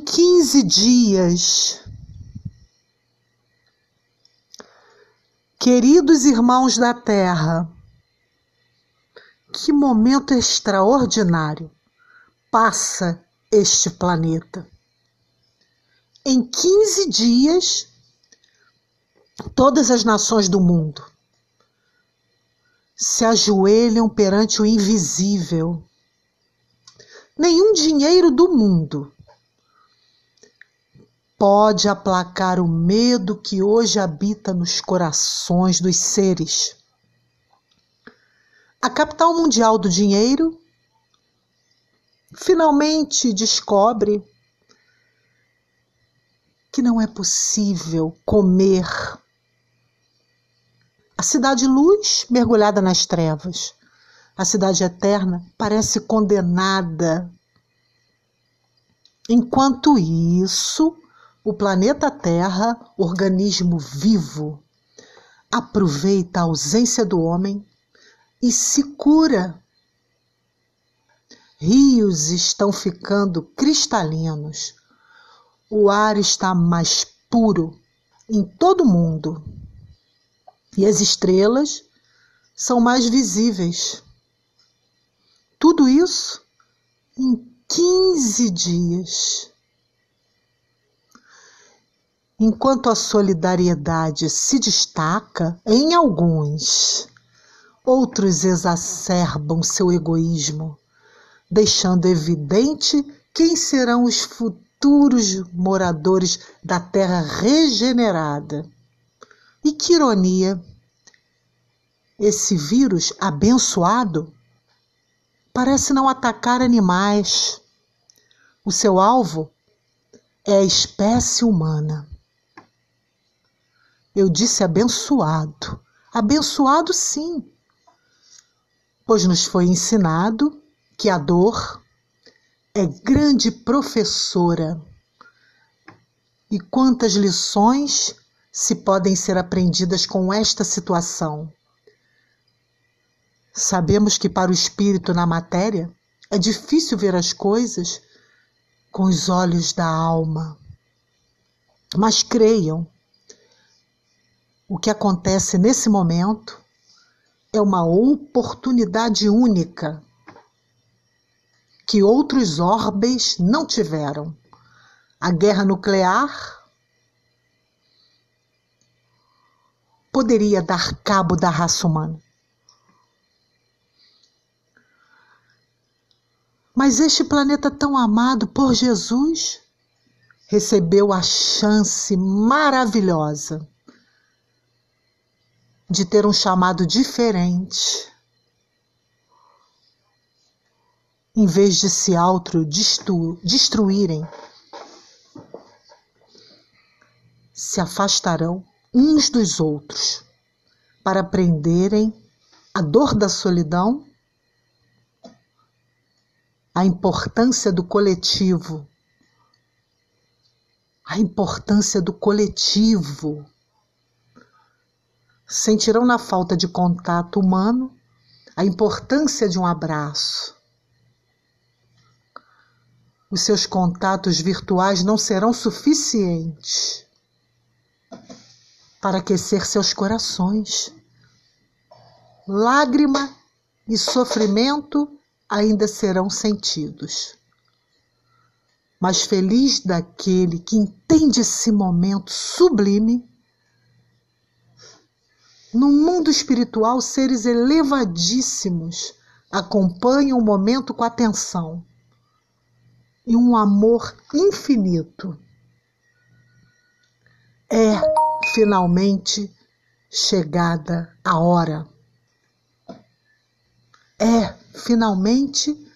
em 15 dias. Queridos irmãos da Terra, que momento extraordinário passa este planeta. Em 15 dias, todas as nações do mundo se ajoelham perante o invisível. Nenhum dinheiro do mundo pode aplacar o medo que hoje habita nos corações dos seres. A capital mundial do dinheiro finalmente descobre que não é possível comer. A cidade luz mergulhada nas trevas. A cidade eterna parece condenada. Enquanto isso, o planeta Terra, organismo vivo, aproveita a ausência do homem e se cura. Rios estão ficando cristalinos, o ar está mais puro em todo o mundo e as estrelas são mais visíveis. Tudo isso em 15 dias. Enquanto a solidariedade se destaca em alguns, outros exacerbam seu egoísmo, deixando evidente quem serão os futuros moradores da terra regenerada. E que ironia! Esse vírus abençoado parece não atacar animais. O seu alvo é a espécie humana. Eu disse abençoado. Abençoado, sim, pois nos foi ensinado que a dor é grande professora. E quantas lições se podem ser aprendidas com esta situação? Sabemos que para o espírito na matéria é difícil ver as coisas com os olhos da alma. Mas creiam, o que acontece nesse momento é uma oportunidade única que outros orbes não tiveram. A guerra nuclear poderia dar cabo da raça humana. Mas este planeta tão amado por Jesus recebeu a chance maravilhosa de ter um chamado diferente. Em vez de se autodestruírem, se afastarão uns dos outros para aprenderem a dor da solidão, a importância do coletivo, a importância do coletivo sentirão na falta de contato humano a importância de um abraço. Os seus contatos virtuais não serão suficientes para aquecer seus corações. Lágrima e sofrimento ainda serão sentidos. Mas feliz daquele que entende esse momento sublime no mundo espiritual, seres elevadíssimos acompanham o momento com atenção e um amor infinito. É finalmente chegada a hora. É finalmente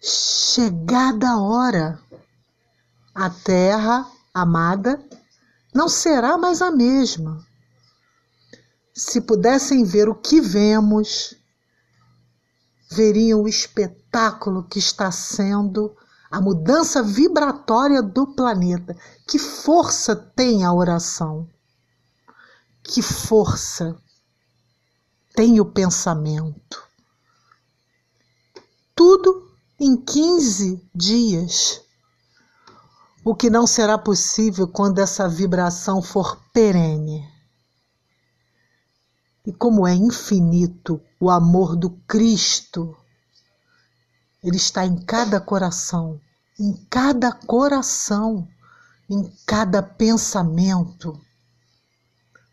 chegada a hora. A terra amada não será mais a mesma se pudessem ver o que vemos, veriam o espetáculo que está sendo a mudança vibratória do planeta. Que força tem a oração? Que força tem o pensamento? Tudo em 15 dias. o que não será possível quando essa vibração for perene. E como é infinito o amor do Cristo, ele está em cada coração, em cada coração, em cada pensamento,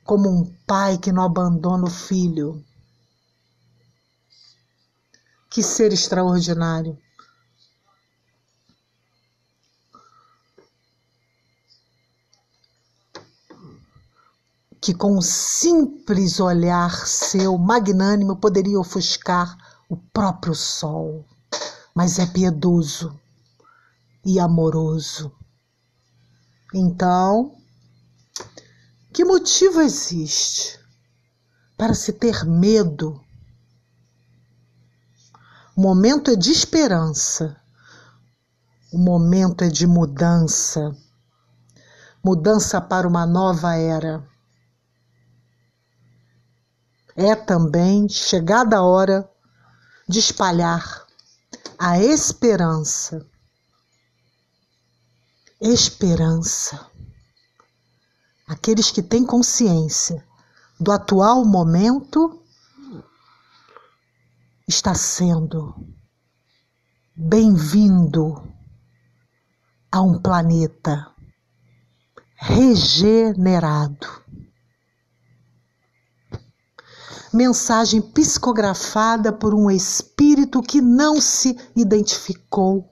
como um pai que não abandona o filho. Que ser extraordinário! Que com um simples olhar seu magnânimo poderia ofuscar o próprio sol, mas é piedoso e amoroso. Então, que motivo existe para se ter medo? O momento é de esperança, o momento é de mudança mudança para uma nova era é também chegada a hora de espalhar a esperança. Esperança. Aqueles que têm consciência do atual momento está sendo bem-vindo a um planeta regenerado mensagem psicografada por um espírito que não se identificou